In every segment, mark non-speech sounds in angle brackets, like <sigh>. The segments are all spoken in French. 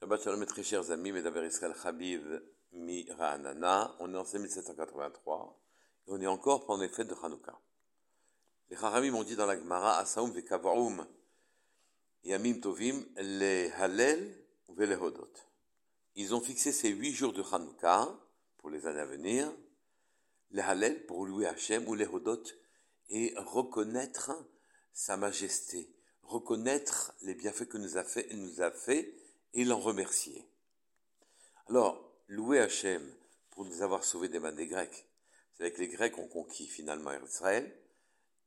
Shabbat Shalom, mes très chers amis, Medaber Israël Habib Mi Ra'anana. On est en 1783 et on est encore pendant les fêtes de Hanouka. Les Haramim m'ont dit dans la Gemara, Asaum Vekavaum, Yamim Tovim, les Halel ve les Hodot. Ils ont fixé ces huit jours de Hanouka pour les années à venir, les Halel pour louer Hachem ou les Hodot et reconnaître sa majesté, reconnaître les bienfaits que nous a fait, nous a fait et l'en remercier. Alors, louer Hachem pour nous avoir sauvés des mains des Grecs. C'est que les Grecs ont conquis finalement Israël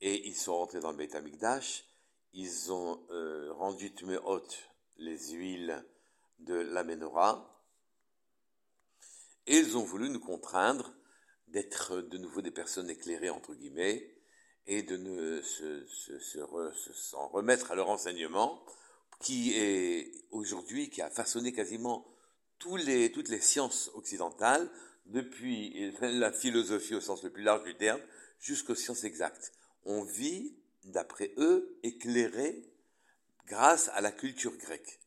et ils sont rentrés dans le Beit Amikdash. Ils ont euh, rendu haute les huiles de la menorah et ils ont voulu nous contraindre d'être de nouveau des personnes éclairées entre guillemets et de ne se, se, remettre à leur enseignement qui est aujourd'hui, qui a façonné quasiment toutes les sciences occidentales, depuis <laughs> la philosophie au sens le plus large du terme, jusqu'aux sciences exactes. On vit, d'après eux, éclairé grâce à la culture grecque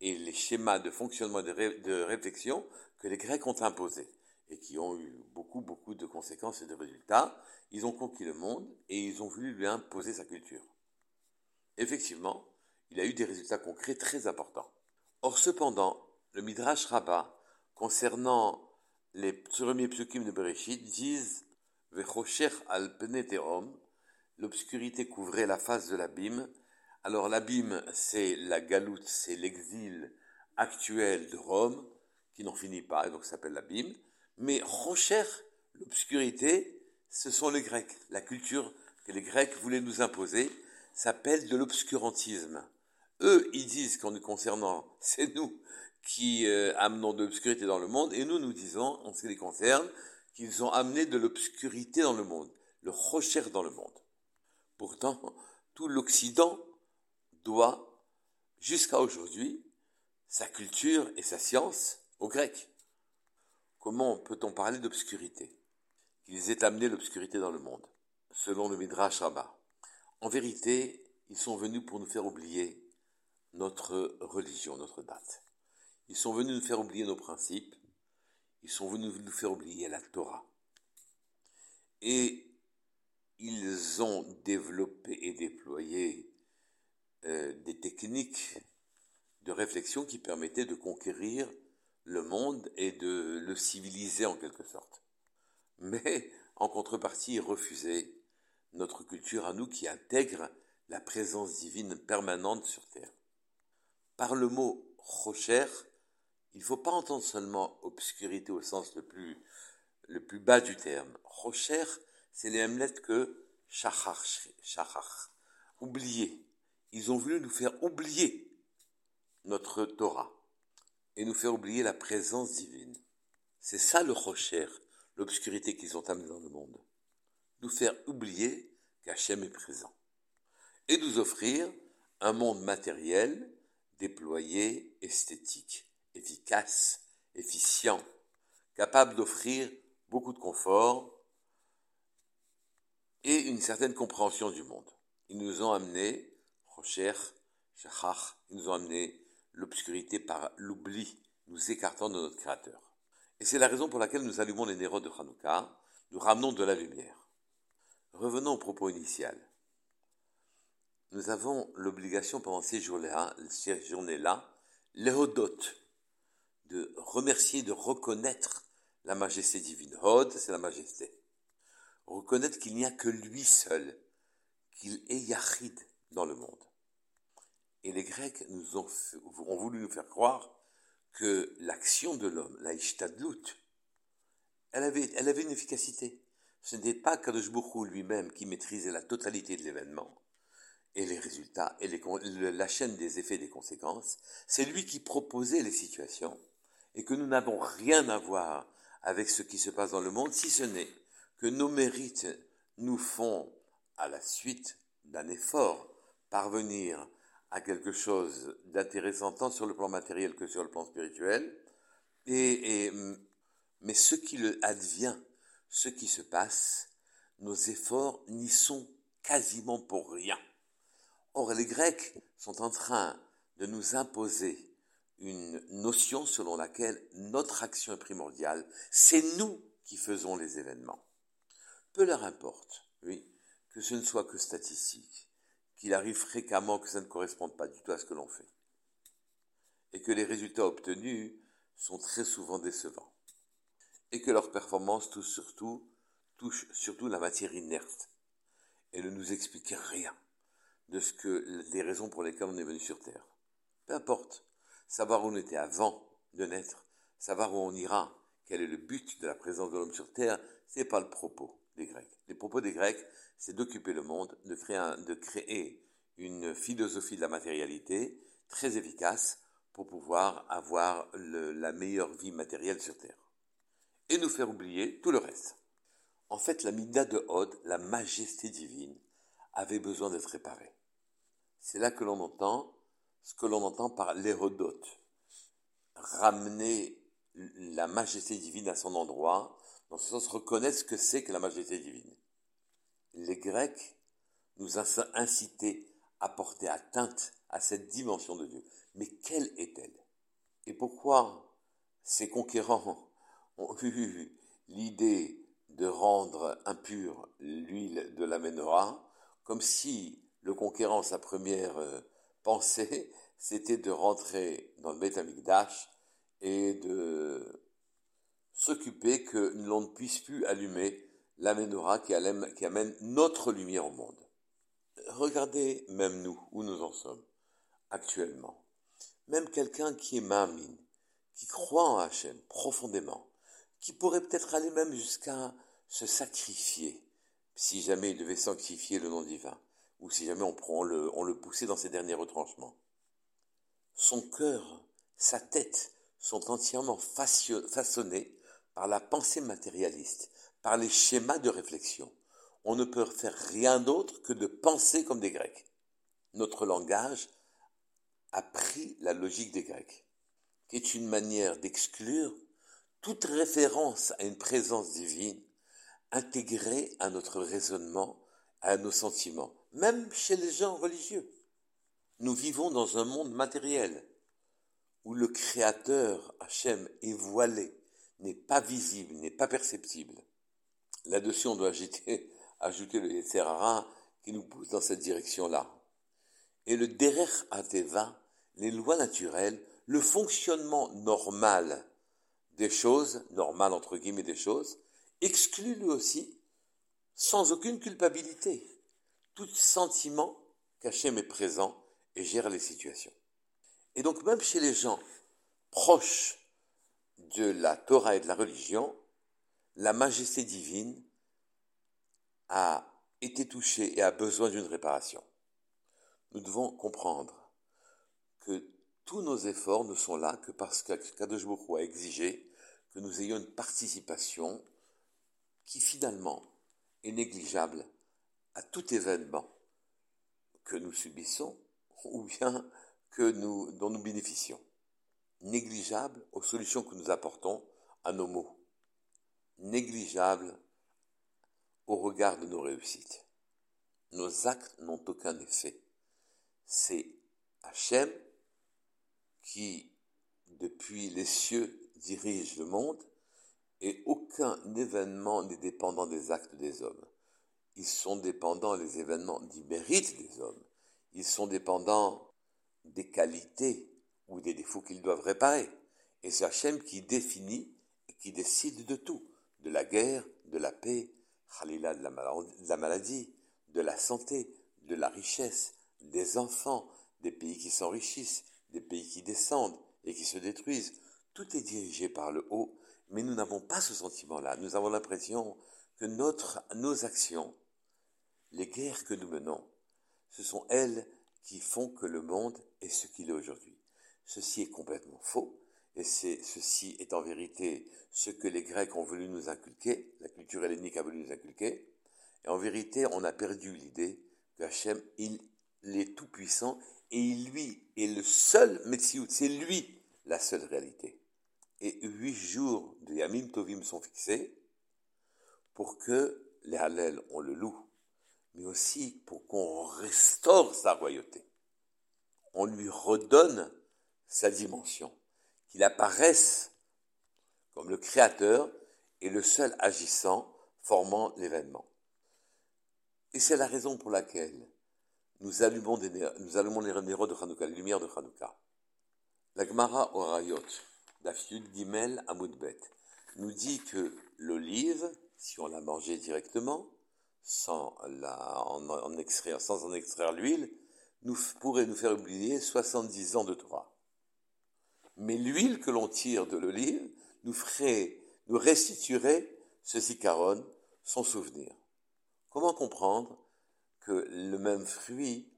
et les schémas de fonctionnement de, de réflexion que les Grecs ont imposés et qui ont eu beaucoup, beaucoup de conséquences et de résultats. Ils ont conquis le monde et ils ont voulu lui imposer sa culture. Effectivement, il a eu des résultats concrets très importants. Or, cependant, le Midrash Rabbah, concernant les premiers psukim de Bereshit, disent Vechocher al peneteom, l'obscurité couvrait la face de l'abîme. Alors, l'abîme, c'est la galoute, c'est l'exil actuel de Rome, qui n'en finit pas, et donc s'appelle l'abîme. Mais Rocher, l'obscurité, ce sont les Grecs. La culture que les Grecs voulaient nous imposer s'appelle de l'obscurantisme. Eux, ils disent qu'en nous concernant, <laughs> c'est nous qui euh, amenons de l'obscurité dans le monde, et nous, nous disons, en ce qui les concerne, qu'ils ont amené de l'obscurité dans le monde, le recherche dans le monde. Pourtant, <laughs> tout l'Occident doit, jusqu'à aujourd'hui, sa culture et sa science aux Grecs. Comment peut-on parler d'obscurité? Qu'ils aient amené l'obscurité dans le monde, selon le Midrash Rabbah. En vérité, ils sont venus pour nous faire oublier notre religion, notre date. Ils sont venus nous faire oublier nos principes, ils sont venus nous faire oublier la Torah. Et ils ont développé et déployé euh, des techniques de réflexion qui permettaient de conquérir le monde et de le civiliser en quelque sorte. Mais en contrepartie, ils refusaient notre culture à nous qui intègre la présence divine permanente sur Terre. Par le mot rocher, il ne faut pas entendre seulement obscurité au sens le plus, bas du terme. Rocher, c'est les mêmes lettres que shachar, oublier. Ils ont voulu nous faire oublier notre Torah et nous faire oublier la présence divine. C'est ça le rocher, l'obscurité qu'ils ont amenée dans le monde. Nous faire oublier qu'Hachem est présent. Et nous offrir un monde matériel déployé, esthétique, efficace, efficient, capable d'offrir beaucoup de confort et une certaine compréhension du monde. Ils nous ont amené, Rocher, Shachach, ils nous ont amené l'obscurité par l'oubli, nous écartant de notre Créateur. Et c'est la raison pour laquelle nous allumons les nérodes de Hanouka, nous ramenons de la lumière. Revenons au propos initial nous avons l'obligation pendant ces journées-là, ces journées-là, de remercier, de reconnaître la majesté divine. Hod, c'est la majesté. Reconnaître qu'il n'y a que lui seul, qu'il est Yachid dans le monde. Et les Grecs nous ont, ont voulu nous faire croire que l'action de l'homme, la Ishtadlut, elle avait, elle avait une efficacité. Ce n'était pas Kadosh lui-même qui maîtrisait la totalité de l'événement, et les résultats et la chaîne des effets et des conséquences, c'est lui qui proposait les situations et que nous n'avons rien à voir avec ce qui se passe dans le monde, si ce n'est que nos mérites nous font, à la suite d'un effort, parvenir à quelque chose d'intéressant tant sur le plan matériel que sur le plan spirituel, et, mais ce qui le advient, ce qui se passe, nos efforts n'y sont quasiment pour rien. Or, les Grecs sont en train de nous imposer une notion selon laquelle notre action est primordiale. C'est nous qui faisons les événements. Peu leur importe, oui, que ce ne soit que statistique, qu'il arrive fréquemment que ça ne corresponde pas du tout à ce que l'on fait, et que les résultats obtenus sont très souvent décevants, et que leur performance touche surtout, la matière inerte, et ne nous explique rien de ce que les raisons pour lesquelles on est venu sur Terre. Peu importe, savoir où on était avant de naître, savoir où on ira, quel est le but de la présence de l'homme sur Terre, c'est pas le propos des Grecs. Les propos des Grecs, c'est d'occuper le monde, de créer, de créer une philosophie de la matérialité très efficace pour pouvoir avoir la meilleure vie matérielle sur Terre. Et nous faire oublier tout le reste. En fait, la Mida de Hod, la majesté divine, avait besoin d'être réparée. C'est là que l'on entend ce que l'on entend par l'hérodote, ramener la majesté divine à son endroit, dans ce sens reconnaître ce que c'est que la majesté divine. Les Grecs nous incité à porter atteinte à cette dimension de Dieu. Mais quelle est-elle? Et pourquoi ces conquérants ont <laughs> eu l'idée de rendre impure l'huile de la menorah, comme si le conquérant, sa première euh, <laughs> pensée, c'était de rentrer dans le Beth Amikdash et de s'occuper que l'on ne puisse plus allumer la menorah qui, amène notre lumière au monde. Regardez même nous, où nous en sommes actuellement. Même quelqu'un qui est mamine, qui croit en Hachem profondément, qui pourrait peut-être aller même jusqu'à se sacrifier, si jamais il devait sanctifier le nom divin, ou si jamais on, le, le poussait dans ses derniers retranchements. Son cœur, sa tête sont entièrement façonnés par la pensée matérialiste, par les schémas de réflexion. On ne peut faire rien d'autre que de penser comme des Grecs. Notre langage a pris la logique des Grecs, qui est une manière d'exclure toute référence à une présence divine intégrée à notre raisonnement, à nos sentiments, même chez les gens religieux. Nous vivons dans un monde matériel où le Créateur, Hachem, est voilé, n'est pas visible, n'est pas perceptible. Là-dessus, on doit ajouter, <laughs> le Yetzerara qui nous pousse dans cette direction-là. Et le Derer Ateva, les lois naturelles, le fonctionnement normal des choses, normal entre guillemets des choses, exclut lui aussi, sans aucune culpabilité, tout sentiment qu'Hachem est présent et gère les situations. Et donc même chez les gens proches de la Torah et de la religion, la majesté divine a été touchée et a besoin d'une réparation. Nous devons comprendre que tous nos efforts ne sont là que parce qu'Akadosh a exigé que nous ayons une participation qui finalement est négligeable à tout événement que nous subissons ou bien que nous, dont nous bénéficions. Négligeable aux solutions que nous apportons à nos maux. Négligeable au regard de nos réussites. Nos actes n'ont aucun effet. C'est Hachem qui, depuis les cieux, dirige le monde et aucun événement n'est dépendant des actes des hommes. Ils sont dépendants, les événements, du mérite des hommes. Ils sont dépendants des qualités ou des défauts qu'ils doivent réparer. Et c'est Hachem qui définit et qui décide de tout, de la guerre, de la paix, Khalila de la maladie, de la santé, de la richesse, des enfants, des pays qui s'enrichissent, des pays qui descendent et qui se détruisent. Tout est dirigé par le haut, mais nous n'avons pas ce sentiment-là. Nous avons l'impression que nos actions, les guerres que nous menons, ce sont elles qui font que le monde est ce qu'il est aujourd'hui. Ceci est complètement faux, et ceci est en vérité ce que les Grecs ont voulu nous inculquer, la culture hellénique a voulu nous inculquer, et en vérité, on a perdu l'idée que Hachem, il, est tout puissant, et il, lui, est le seul Metsiout, c'est lui la seule réalité. Et huit jours de Yamim Tovim sont fixés pour que les Hallel, on le loue, mais aussi pour qu'on restaure sa royauté. On lui redonne sa dimension, qu'il apparaisse comme le créateur et le seul agissant formant l'événement. Et c'est la raison pour laquelle nous allumons, des, nous allumons les néros de Hanouka, les lumières de Hanouka. La Gemara Orayot, d'Afiud Gimel Amoudbet, nous dit que l'olive, si on la mangeait directement, sans, la, en, extraire, sans en extraire l'huile, nous, pourrait nous faire oublier 70 ans de Torah. Mais l'huile que l'on tire de l'olive nous ferait, nous restituerait ce zikaron, son souvenir. Comment comprendre que le même fruit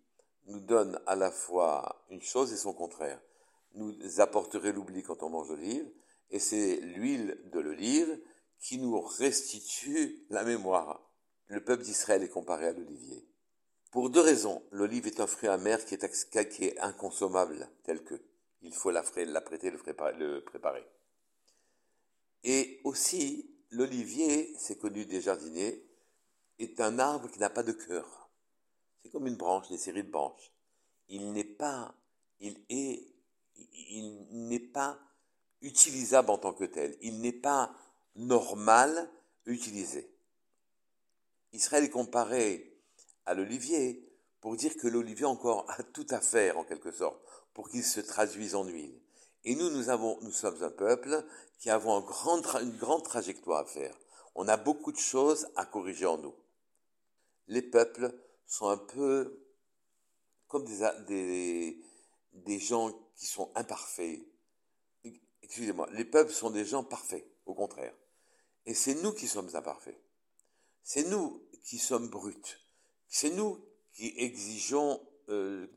nous donne à la fois une chose et son contraire? Nous apporterait l'oubli quand on mange l'olive, et c'est l'huile de l'olive qui nous restitue la mémoire. Le peuple d'Israël est comparé à l'olivier. Pour deux raisons. L'olive est un fruit amer qui est, inconsommable, tel que. Il faut l'apprêter, le préparer. Et aussi, l'olivier, c'est connu des jardiniers, est un arbre qui n'a pas de cœur. C'est comme une branche, une série de branches. Il n'est pas, il est, il n'est pas utilisable en tant que tel. Il n'est pas normal utilisé. Israël est comparé à l'olivier pour dire que l'olivier encore a tout à faire en quelque sorte pour qu'il se traduise en huile. Et nous, nous avons, nous sommes un peuple qui avons une grande trajectoire à faire. On a beaucoup de choses à corriger en nous. Les peuples sont un peu comme des, des gens qui sont imparfaits. Excusez-moi, les peuples sont des gens parfaits, au contraire. Et c'est nous qui sommes imparfaits. C'est nous qui sommes bruts. C'est nous qui exigeons, euh,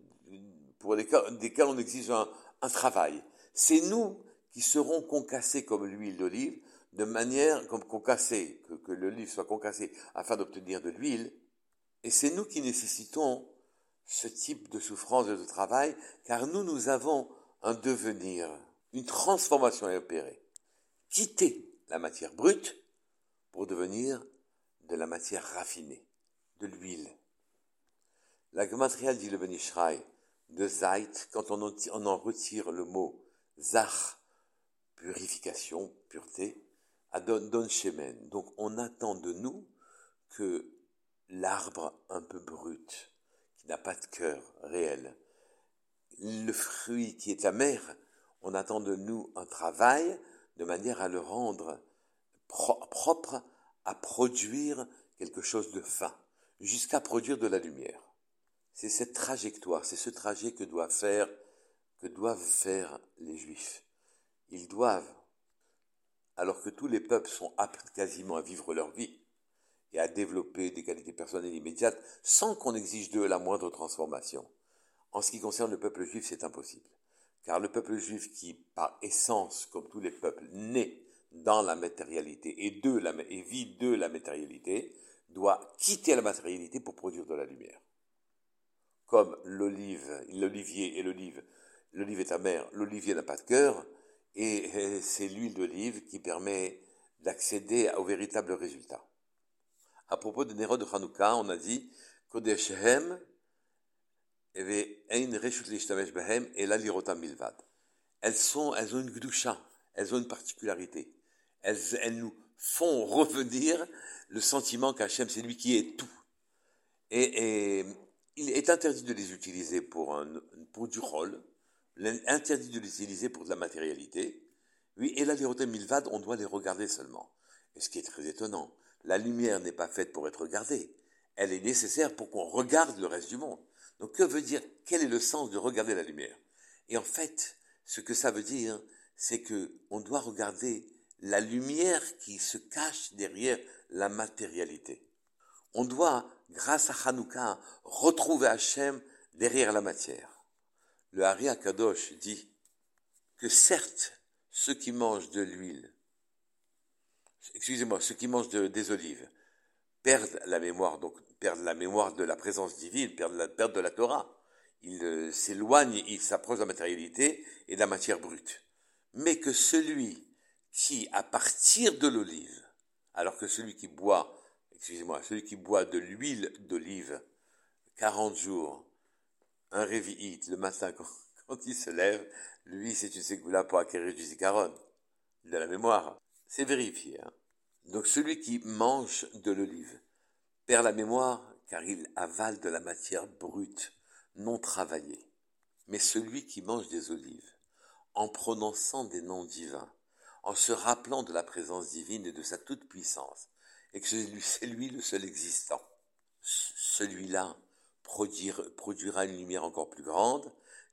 pour des cas, des cas on exige un, travail. C'est nous qui serons concassés comme l'huile d'olive, de manière, comme concassés, que, que l'olive soit concassée afin d'obtenir de l'huile. Et c'est nous qui nécessitons ce type de souffrance et de travail, car nous, nous avons un devenir, une transformation à opérer. Quitter la matière brute pour devenir de la matière raffinée, de l'huile. La gematria dit le Benishraï de Zait, quand on en retire le mot Zach, purification, pureté, à Don. Donc on attend de nous que l'arbre un peu brut, n'a pas de cœur réel, le fruit qui est amer, on attend de nous un travail de manière à le rendre propre à produire quelque chose de fin, jusqu'à produire de la lumière. C'est cette trajectoire, c'est ce trajet que doivent faire, que doivent faire les Juifs. Ils doivent, alors que tous les peuples sont aptes quasiment à vivre leur vie et à développer des qualités personnelles immédiates sans qu'on exige d'eux la moindre transformation. En ce qui concerne le peuple juif, c'est impossible. Car le peuple juif qui, par essence, comme tous les peuples, naît dans la matérialité et, vit de la matérialité, doit quitter la matérialité pour produire de la lumière. Comme l'olive, l'olivier et l'olive, l'olive est amère, l'olivier n'a pas de cœur, et c'est l'huile d'olive qui permet d'accéder au véritable résultat. À propos de Nero de Hanouka, on a dit Behem et la Milvad. Elles sont, elles ont une gdusha, elles ont une particularité elles, nous font revenir le sentiment qu'Hachem, c'est lui qui est tout. Et, il est interdit de les utiliser pour, un, pour du rôle, interdit de les utiliser pour de la matérialité. Oui, et là, les milvad, on doit les regarder seulement. Et ce qui est très étonnant, la lumière n'est pas faite pour être regardée. Elle est nécessaire pour qu'on regarde le reste du monde. Donc, que veut dire, quel est le sens de regarder la lumière? Et en fait, ce que ça veut dire, c'est que on doit regarder la lumière qui se cache derrière la matérialité. On doit, grâce à Hanouka, retrouver Hachem derrière la matière. Le Hari Kadosh dit que certes, ceux qui mangent de l'huile, excusez-moi, ceux qui mangent des olives, perdent la mémoire, donc perdent la mémoire de la présence divine, perdent la, perdent de la Torah. Ils euh, s'éloignent, ils s'approchent de la matérialité et de la matière brute. Mais que celui qui, à partir de l'olive, alors que celui qui boit, excusez-moi, celui qui boit de l'huile d'olive, 40 jours, un révit le matin <laughs> quand il se lève, lui, c'est une ségoula pour acquérir du zikaron, de la mémoire. C'est vérifié. Hein. Donc celui qui mange de l'olive perd la mémoire car il avale de la matière brute, non travaillée. Mais celui qui mange des olives, en prononçant des noms divins, en se rappelant de la présence divine et de sa toute-puissance, et que c'est lui le seul existant, celui-là produira une lumière encore plus grande,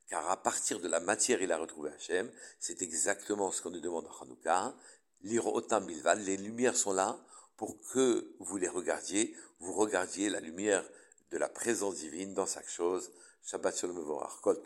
car à partir de la matière, il a retrouvé Hachem. C'est exactement ce qu'on nous demande en Hanouka. Lire autant les lumières sont là pour que vous les regardiez, vous regardiez la lumière de la présence divine dans chaque chose. Shabbat Shalom Kol